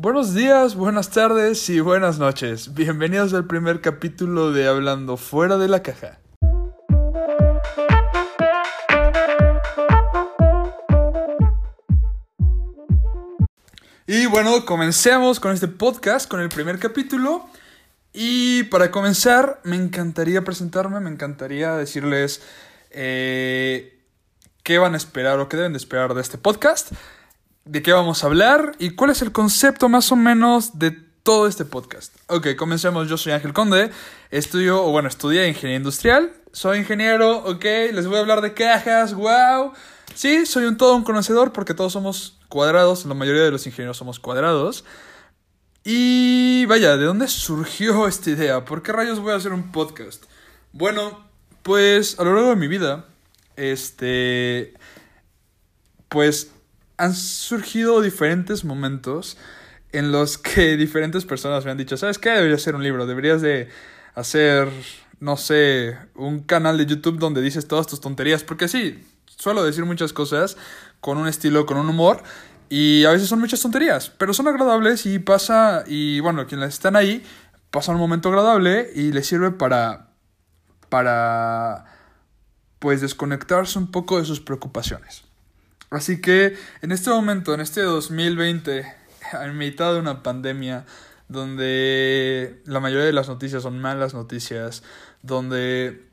Buenos días, buenas tardes y buenas noches. Bienvenidos al primer capítulo de Hablando fuera de la caja. Y bueno, comencemos con este podcast, con el primer capítulo. Y para comenzar, me encantaría presentarme, me encantaría decirles eh, qué van a esperar o qué deben de esperar de este podcast de qué vamos a hablar y cuál es el concepto más o menos de todo este podcast. Ok, comencemos. Yo soy Ángel Conde, estudio, o bueno, estudié ingeniería industrial. Soy ingeniero, ok, les voy a hablar de cajas, wow. Sí, soy un todo un conocedor porque todos somos cuadrados, la mayoría de los ingenieros somos cuadrados. Y vaya, ¿de dónde surgió esta idea? ¿Por qué rayos voy a hacer un podcast? Bueno, pues a lo largo de mi vida, este, pues han surgido diferentes momentos en los que diferentes personas me han dicho, ¿sabes qué? Deberías hacer un libro, deberías de hacer, no sé, un canal de YouTube donde dices todas tus tonterías, porque sí, suelo decir muchas cosas con un estilo, con un humor, y a veces son muchas tonterías, pero son agradables y pasa, y bueno, quienes están ahí, pasan un momento agradable y les sirve para, para, pues desconectarse un poco de sus preocupaciones. Así que en este momento, en este 2020, en mitad de una pandemia, donde la mayoría de las noticias son malas noticias, donde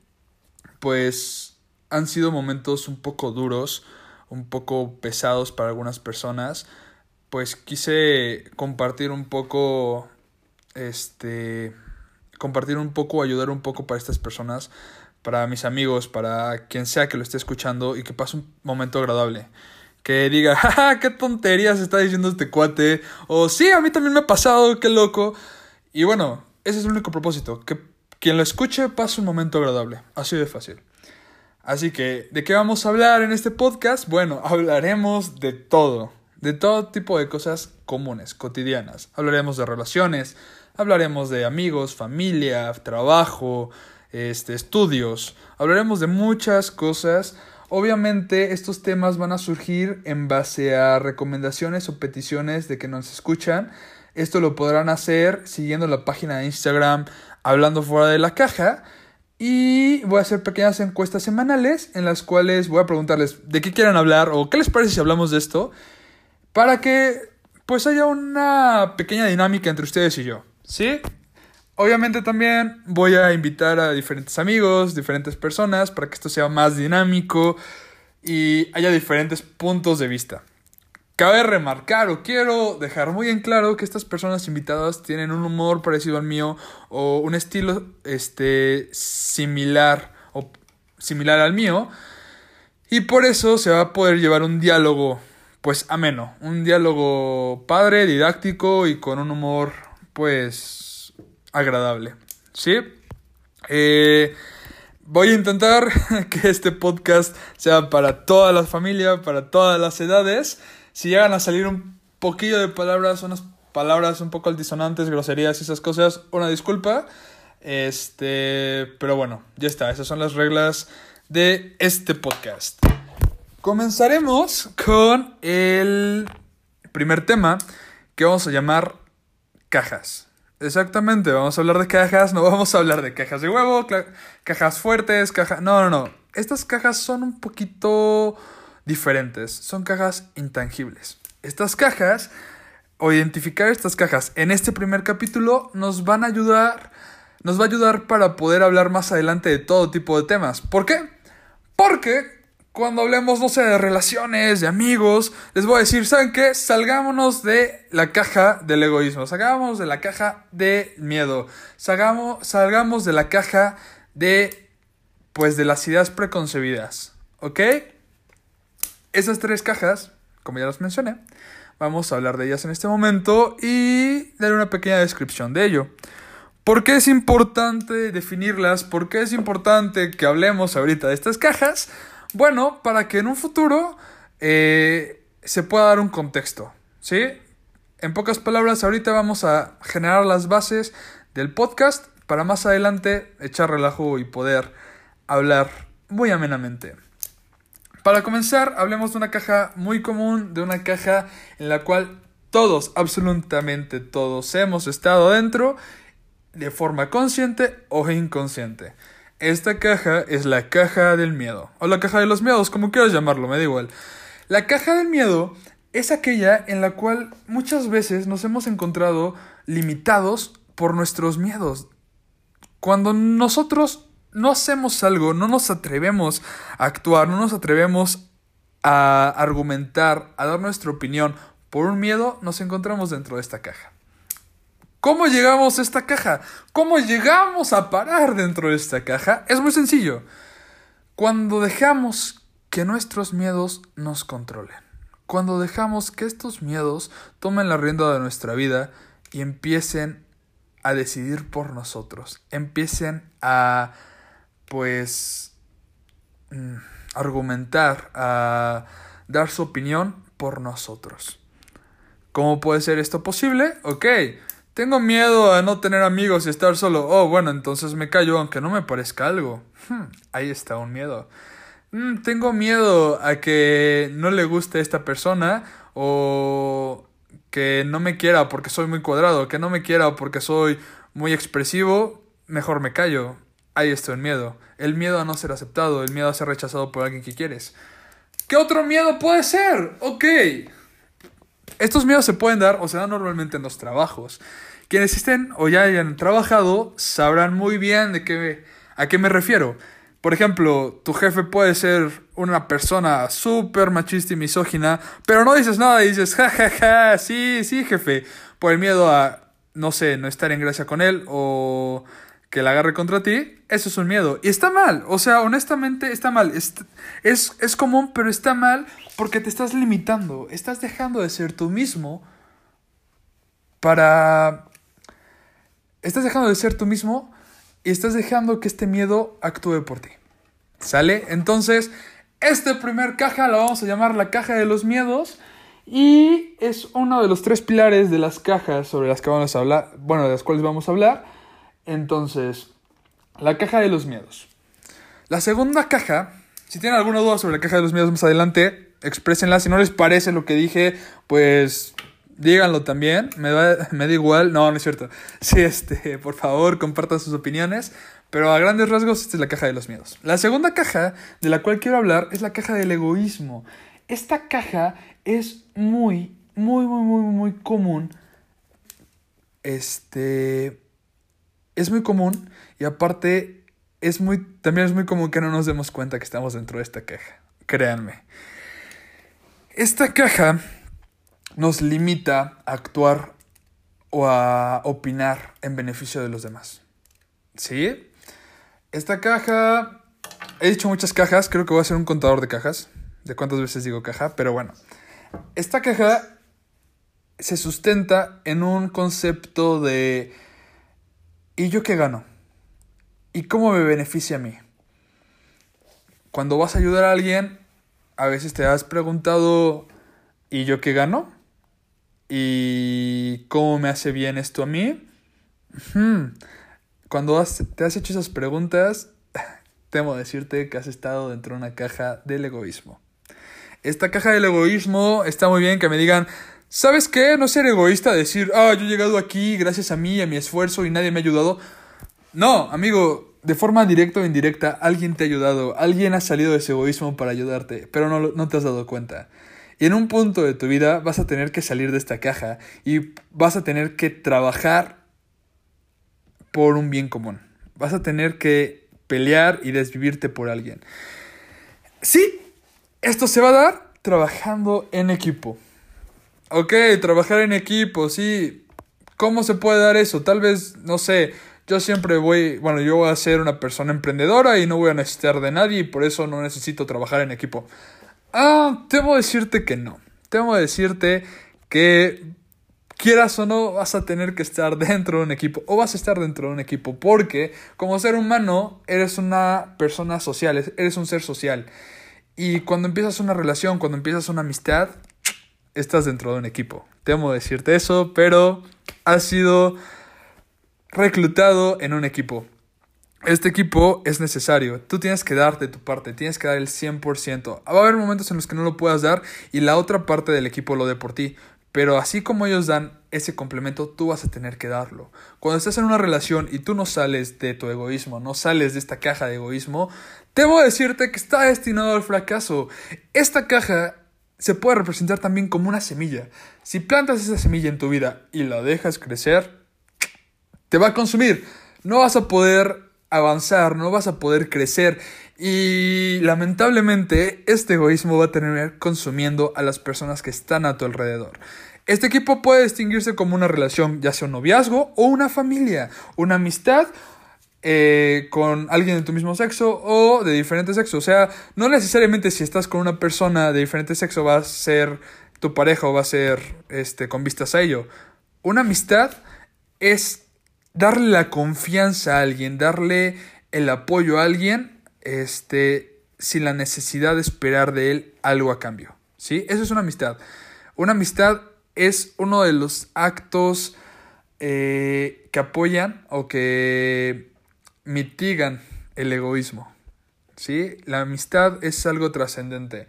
pues han sido momentos un poco duros, un poco pesados para algunas personas, pues quise compartir un poco, este, compartir un poco, ayudar un poco para estas personas para mis amigos, para quien sea que lo esté escuchando y que pase un momento agradable. Que diga, jaja, qué tonterías está diciendo este cuate. O sí, a mí también me ha pasado, qué loco. Y bueno, ese es el único propósito. Que quien lo escuche pase un momento agradable. Así de fácil. Así que, ¿de qué vamos a hablar en este podcast? Bueno, hablaremos de todo. De todo tipo de cosas comunes, cotidianas. Hablaremos de relaciones, hablaremos de amigos, familia, trabajo, este, estudios. Hablaremos de muchas cosas. Obviamente estos temas van a surgir en base a recomendaciones o peticiones de que nos escuchan. Esto lo podrán hacer siguiendo la página de Instagram Hablando fuera de la caja. Y voy a hacer pequeñas encuestas semanales en las cuales voy a preguntarles de qué quieran hablar o qué les parece si hablamos de esto. Para que pues haya una pequeña dinámica entre ustedes y yo. ¿Sí? Obviamente también voy a invitar a diferentes amigos, diferentes personas, para que esto sea más dinámico y haya diferentes puntos de vista. Cabe remarcar o quiero dejar muy en claro que estas personas invitadas tienen un humor parecido al mío o un estilo este, similar o similar al mío y por eso se va a poder llevar un diálogo pues ameno, un diálogo padre, didáctico y con un humor pues agradable. ¿Sí? Eh, voy a intentar que este podcast sea para toda la familia, para todas las edades. Si llegan a salir un poquillo de palabras, unas palabras un poco altisonantes, groserías y esas cosas, una disculpa. Este, pero bueno, ya está, esas son las reglas de este podcast. Comenzaremos con el primer tema que vamos a llamar cajas. Exactamente, vamos a hablar de cajas, no vamos a hablar de cajas de huevo, cajas fuertes, cajas... No, no, no. Estas cajas son un poquito diferentes, son cajas intangibles. Estas cajas, o identificar estas cajas en este primer capítulo, nos van a ayudar, nos va a ayudar para poder hablar más adelante de todo tipo de temas. ¿Por qué? Porque cuando hablemos, no sé, de relaciones, de amigos, les voy a decir, ¿saben qué? Salgámonos de la caja del egoísmo, salgamos de la caja de miedo, salgamos, salgamos de la caja de, pues, de las ideas preconcebidas, ¿ok? Esas tres cajas, como ya las mencioné, vamos a hablar de ellas en este momento y dar una pequeña descripción de ello. ¿Por qué es importante definirlas? ¿Por qué es importante que hablemos ahorita de estas cajas? Bueno, para que en un futuro eh, se pueda dar un contexto, ¿sí? En pocas palabras, ahorita vamos a generar las bases del podcast para más adelante echar relajo y poder hablar muy amenamente. Para comenzar, hablemos de una caja muy común, de una caja en la cual todos, absolutamente todos hemos estado dentro de forma consciente o inconsciente. Esta caja es la caja del miedo, o la caja de los miedos, como quieras llamarlo, me da igual. La caja del miedo es aquella en la cual muchas veces nos hemos encontrado limitados por nuestros miedos. Cuando nosotros no hacemos algo, no nos atrevemos a actuar, no nos atrevemos a argumentar, a dar nuestra opinión por un miedo, nos encontramos dentro de esta caja. ¿Cómo llegamos a esta caja? ¿Cómo llegamos a parar dentro de esta caja? Es muy sencillo. Cuando dejamos que nuestros miedos nos controlen. Cuando dejamos que estos miedos tomen la rienda de nuestra vida y empiecen a decidir por nosotros. Empiecen a, pues, mm, argumentar, a dar su opinión por nosotros. ¿Cómo puede ser esto posible? Ok, tengo miedo a no tener amigos y estar solo. Oh, bueno, entonces me callo aunque no me parezca algo. Hmm, ahí está un miedo. Hmm, tengo miedo a que no le guste esta persona o que no me quiera porque soy muy cuadrado, que no me quiera porque soy muy expresivo. Mejor me callo. Ahí está un miedo. El miedo a no ser aceptado, el miedo a ser rechazado por alguien que quieres. ¿Qué otro miedo puede ser? Ok. Estos miedos se pueden dar o se dan normalmente en los trabajos. Quienes estén o ya hayan trabajado sabrán muy bien de qué, a qué me refiero. Por ejemplo, tu jefe puede ser una persona súper machista y misógina, pero no dices nada y dices, ja, ja, ja, sí, sí, jefe, por el miedo a, no sé, no estar en gracia con él o que la agarre contra ti, eso es un miedo. Y está mal, o sea, honestamente está mal. Es, es, común, pero está mal porque te estás limitando, estás dejando de ser tú mismo para... Estás dejando de ser tú mismo y estás dejando que este miedo actúe por ti. ¿Sale? Entonces, esta primer caja la vamos a llamar la caja de los miedos. Y es uno de los tres pilares de las cajas sobre las que vamos a hablar, bueno, de las cuales vamos a hablar. Entonces, la caja de los miedos. La segunda caja, si tienen alguna duda sobre la caja de los miedos más adelante, exprésenla. Si no les parece lo que dije, pues díganlo también. Me da, me da igual. No, no es cierto. Sí, este, por favor, compartan sus opiniones. Pero a grandes rasgos, esta es la caja de los miedos. La segunda caja de la cual quiero hablar es la caja del egoísmo. Esta caja es muy, muy, muy, muy, muy común. Este es muy común y aparte es muy, también es muy común que no nos demos cuenta que estamos dentro de esta caja. Créanme. Esta caja nos limita a actuar o a opinar en beneficio de los demás. ¿Sí? Esta caja... He dicho muchas cajas, creo que voy a ser un contador de cajas, de cuántas veces digo caja, pero bueno. Esta caja se sustenta en un concepto de ¿Y yo qué gano? ¿Y cómo me beneficia a mí? Cuando vas a ayudar a alguien, a veces te has preguntado, ¿y yo qué gano? ¿Y cómo me hace bien esto a mí? Cuando te has hecho esas preguntas, temo decirte que has estado dentro de una caja del egoísmo. Esta caja del egoísmo está muy bien que me digan, ¿Sabes qué? No ser egoísta, decir, ah, yo he llegado aquí gracias a mí, a mi esfuerzo y nadie me ha ayudado. No, amigo, de forma directa o indirecta, alguien te ha ayudado, alguien ha salido de ese egoísmo para ayudarte, pero no, no te has dado cuenta. Y en un punto de tu vida vas a tener que salir de esta caja y vas a tener que trabajar por un bien común. Vas a tener que pelear y desvivirte por alguien. Sí, esto se va a dar trabajando en equipo. Ok, trabajar en equipo, sí. ¿Cómo se puede dar eso? Tal vez, no sé, yo siempre voy, bueno, yo voy a ser una persona emprendedora y no voy a necesitar de nadie y por eso no necesito trabajar en equipo. Ah, temo decirte que no. Temo decirte que quieras o no vas a tener que estar dentro de un equipo o vas a estar dentro de un equipo porque como ser humano eres una persona social, eres un ser social. Y cuando empiezas una relación, cuando empiezas una amistad, estás dentro de un equipo. Temo decirte eso, pero has sido reclutado en un equipo. Este equipo es necesario. Tú tienes que darte tu parte, tienes que dar el 100%. Va a haber momentos en los que no lo puedas dar y la otra parte del equipo lo dé por ti. Pero así como ellos dan ese complemento, tú vas a tener que darlo. Cuando estás en una relación y tú no sales de tu egoísmo, no sales de esta caja de egoísmo, debo decirte que está destinado al fracaso. Esta caja se puede representar también como una semilla. Si plantas esa semilla en tu vida y la dejas crecer, te va a consumir. No vas a poder avanzar, no vas a poder crecer y lamentablemente este egoísmo va a tener consumiendo a las personas que están a tu alrededor. Este equipo puede distinguirse como una relación, ya sea un noviazgo o una familia, una amistad eh, con alguien de tu mismo sexo o de diferente sexo. O sea, no necesariamente si estás con una persona de diferente sexo va a ser tu pareja o va a ser este, con vistas a ello. Una amistad es darle la confianza a alguien, darle el apoyo a alguien, este, sin la necesidad de esperar de él algo a cambio. ¿Sí? Eso es una amistad. Una amistad es uno de los actos eh, que apoyan o que mitigan el egoísmo. ¿sí? La amistad es algo trascendente.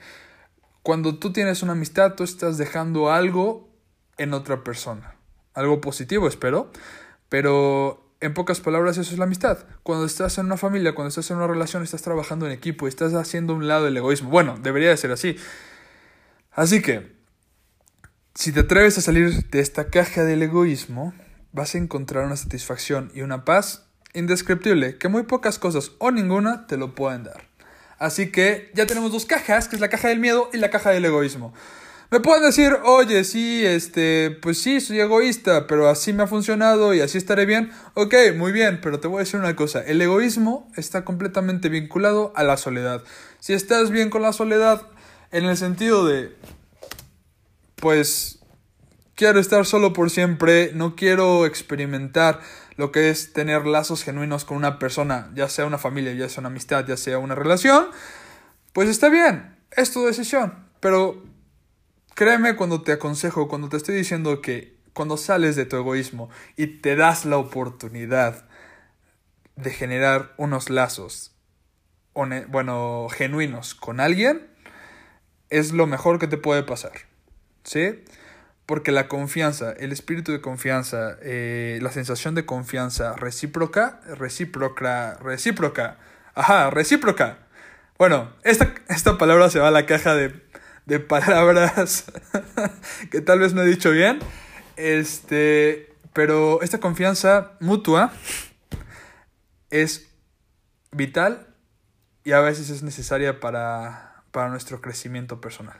Cuando tú tienes una amistad, tú estás dejando algo en otra persona. Algo positivo, espero. Pero en pocas palabras, eso es la amistad. Cuando estás en una familia, cuando estás en una relación, estás trabajando en equipo, estás haciendo un lado el egoísmo. Bueno, debería de ser así. Así que, si te atreves a salir de esta caja del egoísmo, vas a encontrar una satisfacción y una paz indescriptible que muy pocas cosas o ninguna te lo pueden dar. Así que ya tenemos dos cajas, que es la caja del miedo y la caja del egoísmo. Me pueden decir, oye, sí, este, pues sí, soy egoísta, pero así me ha funcionado y así estaré bien. Ok, muy bien, pero te voy a decir una cosa, el egoísmo está completamente vinculado a la soledad. Si estás bien con la soledad, en el sentido de, pues quiero estar solo por siempre, no quiero experimentar lo que es tener lazos genuinos con una persona, ya sea una familia, ya sea una amistad, ya sea una relación, pues está bien, es tu decisión, pero créeme cuando te aconsejo, cuando te estoy diciendo que cuando sales de tu egoísmo y te das la oportunidad de generar unos lazos, bueno, genuinos con alguien, es lo mejor que te puede pasar. ¿sí? Porque la confianza, el espíritu de confianza, eh, la sensación de confianza recíproca, recíproca, recíproca, ajá, recíproca. Bueno, esta, esta palabra se va a la caja de, de palabras que tal vez no he dicho bien. Este, pero esta confianza mutua es vital y a veces es necesaria para, para nuestro crecimiento personal.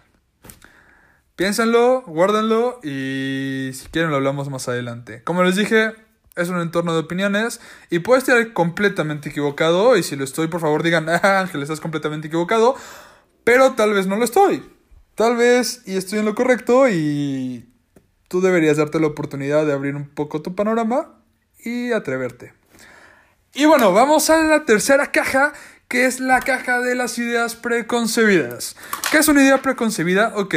Piénsenlo, guárdenlo y si quieren lo hablamos más adelante. Como les dije, es un entorno de opiniones y puedo estar completamente equivocado y si lo estoy, por favor digan, ah, Ángel, estás completamente equivocado, pero tal vez no lo estoy. Tal vez y estoy en lo correcto y tú deberías darte la oportunidad de abrir un poco tu panorama y atreverte. Y bueno, vamos a la tercera caja, que es la caja de las ideas preconcebidas. ¿Qué es una idea preconcebida? Ok.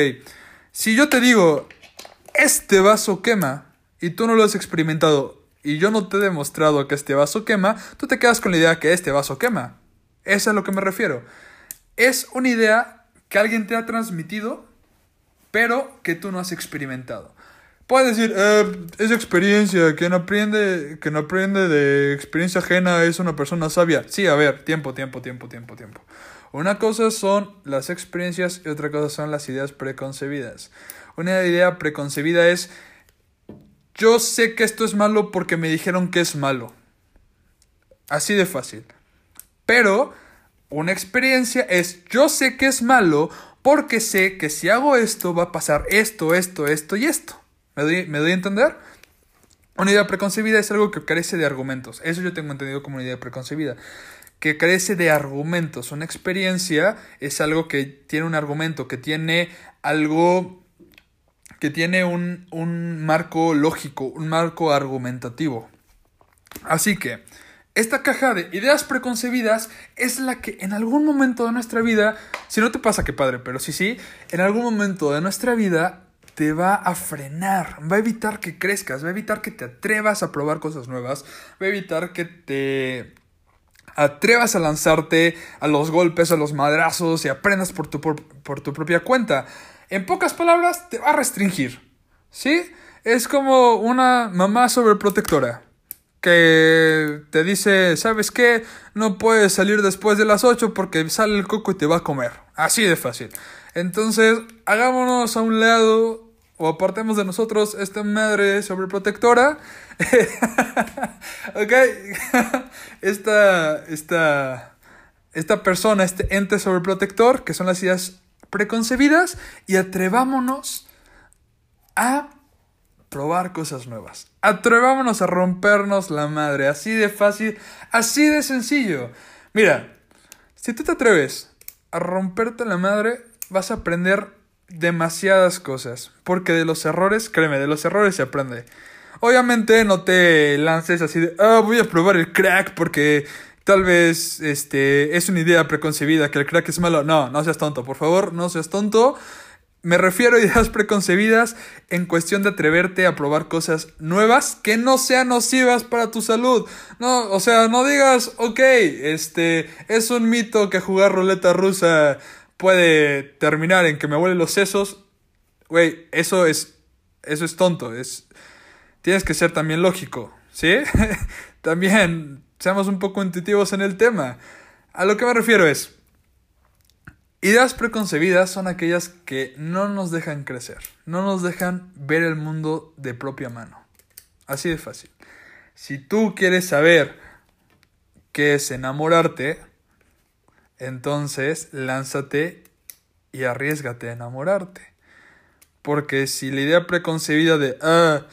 Si yo te digo, este vaso quema, y tú no lo has experimentado, y yo no te he demostrado que este vaso quema, tú te quedas con la idea que este vaso quema. Eso es a lo que me refiero. Es una idea que alguien te ha transmitido, pero que tú no has experimentado. Puedes decir, eh, es experiencia, quien aprende, quien aprende de experiencia ajena es una persona sabia. Sí, a ver, tiempo, tiempo, tiempo, tiempo, tiempo. Una cosa son las experiencias y otra cosa son las ideas preconcebidas. Una idea preconcebida es yo sé que esto es malo porque me dijeron que es malo. Así de fácil. Pero una experiencia es yo sé que es malo porque sé que si hago esto va a pasar esto, esto, esto y esto. ¿Me doy, ¿me doy a entender? Una idea preconcebida es algo que carece de argumentos. Eso yo tengo entendido como una idea preconcebida que carece de argumentos. Una experiencia es algo que tiene un argumento, que tiene algo, que tiene un, un marco lógico, un marco argumentativo. Así que, esta caja de ideas preconcebidas es la que en algún momento de nuestra vida, si no te pasa que padre, pero sí, sí, en algún momento de nuestra vida te va a frenar, va a evitar que crezcas, va a evitar que te atrevas a probar cosas nuevas, va a evitar que te atrevas a lanzarte a los golpes, a los madrazos y aprendas por tu, por, tu propia cuenta. En pocas palabras, te va a restringir. ¿Sí? Es como una mamá sobreprotectora que te dice, ¿sabes qué? No puedes salir después de las 8 porque sale el coco y te va a comer. Así de fácil. Entonces, hagámonos a un lado o apartemos de nosotros esta madre sobreprotectora. ok. esta, esta, esta persona, este ente sobreprotector, que son las ideas preconcebidas, y atrevámonos a probar cosas nuevas. Atrevámonos a rompernos la madre, así de fácil, así de sencillo. Mira, si tú te atreves a romperte la madre, vas a aprender demasiadas cosas, porque de los errores, créeme, de los errores se aprende. Obviamente no te lances así de, ah, voy a probar el crack porque tal vez este es una idea preconcebida que el crack es malo. No, no seas tonto, por favor, no seas tonto. Me refiero a ideas preconcebidas en cuestión de atreverte a probar cosas nuevas que no sean nocivas para tu salud. No, o sea, no digas, ok, este, es un mito que jugar ruleta rusa puede terminar en que me huelen los sesos. Güey, eso es, eso es tonto, es, tienes que ser también lógico, ¿sí? también seamos un poco intuitivos en el tema. A lo que me refiero es, Ideas preconcebidas son aquellas que no nos dejan crecer, no nos dejan ver el mundo de propia mano. Así de fácil. Si tú quieres saber qué es enamorarte, entonces lánzate y arriesgate a enamorarte. Porque si la idea preconcebida de, ah,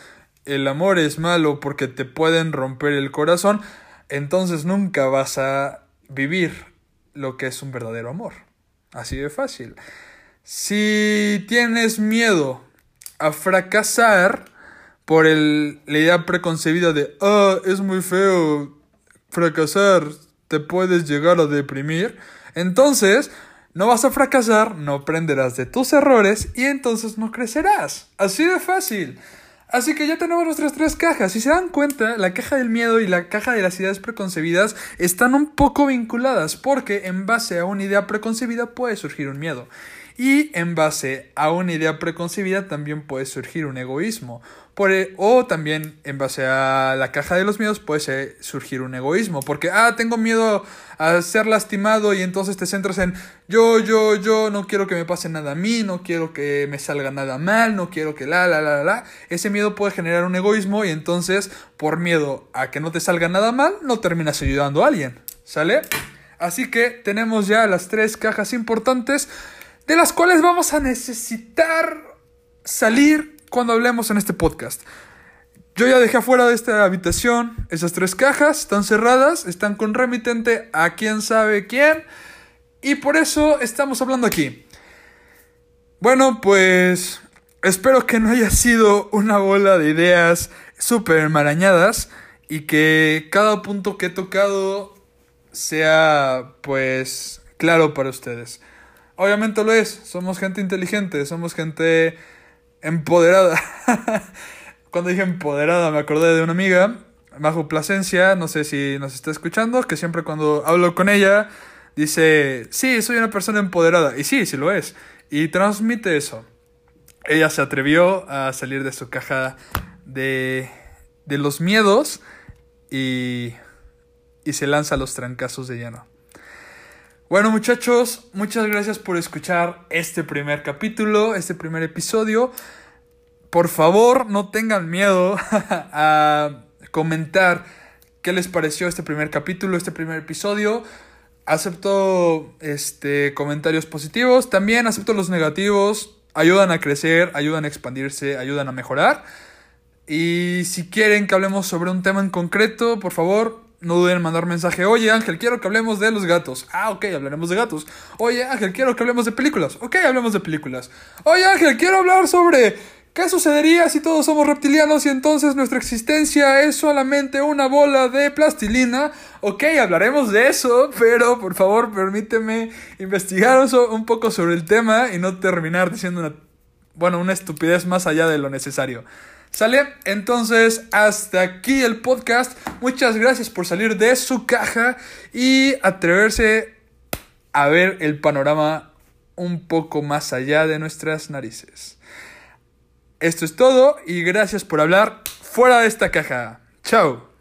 el amor es malo porque te pueden romper el corazón, entonces nunca vas a vivir lo que es un verdadero amor. Así de fácil. Si tienes miedo a fracasar por el, la idea preconcebida de, ah, es muy feo fracasar, te puedes llegar a deprimir, entonces no vas a fracasar, no aprenderás de tus errores y entonces no crecerás. Así de fácil. Así que ya tenemos nuestras tres cajas. Si se dan cuenta, la caja del miedo y la caja de las ideas preconcebidas están un poco vinculadas porque en base a una idea preconcebida puede surgir un miedo. Y en base a una idea preconcebida también puede surgir un egoísmo. Por, e, o también en base a la caja de los miedos puede surgir un egoísmo. Porque, ah, tengo miedo a ser lastimado y entonces te centras en yo, yo, yo, no quiero que me pase nada a mí, no quiero que me salga nada mal, no quiero que la, la, la, la. Ese miedo puede generar un egoísmo y entonces por miedo a que no te salga nada mal, no terminas ayudando a alguien. ¿Sale? Así que tenemos ya las tres cajas importantes de las cuales vamos a necesitar salir cuando hablemos en este podcast. Yo ya dejé afuera de esta habitación esas tres cajas, están cerradas, están con remitente a quién sabe quién, y por eso estamos hablando aquí. Bueno, pues espero que no haya sido una bola de ideas súper enmarañadas y que cada punto que he tocado sea pues claro para ustedes. Obviamente lo es, somos gente inteligente, somos gente empoderada. Cuando dije empoderada me acordé de una amiga, Majo Plasencia, no sé si nos está escuchando, que siempre cuando hablo con ella dice, sí, soy una persona empoderada. Y sí, sí lo es. Y transmite eso. Ella se atrevió a salir de su caja de, de los miedos y, y se lanza a los trancazos de lleno. Bueno muchachos, muchas gracias por escuchar este primer capítulo, este primer episodio. Por favor, no tengan miedo a comentar qué les pareció este primer capítulo, este primer episodio. Acepto este, comentarios positivos, también acepto los negativos. Ayudan a crecer, ayudan a expandirse, ayudan a mejorar. Y si quieren que hablemos sobre un tema en concreto, por favor, no duden en mandar mensaje. Oye Ángel, quiero que hablemos de los gatos. Ah, ok, hablaremos de gatos. Oye Ángel, quiero que hablemos de películas. Ok, hablemos de películas. Oye Ángel, quiero hablar sobre qué sucedería si todos somos reptilianos y entonces nuestra existencia es solamente una bola de plastilina. Ok, hablaremos de eso, pero por favor permíteme investigar un poco sobre el tema y no terminar diciendo una, bueno, una estupidez más allá de lo necesario. ¿Sale? Entonces, hasta aquí el podcast. Muchas gracias por salir de su caja y atreverse a ver el panorama un poco más allá de nuestras narices. Esto es todo y gracias por hablar fuera de esta caja. Chao.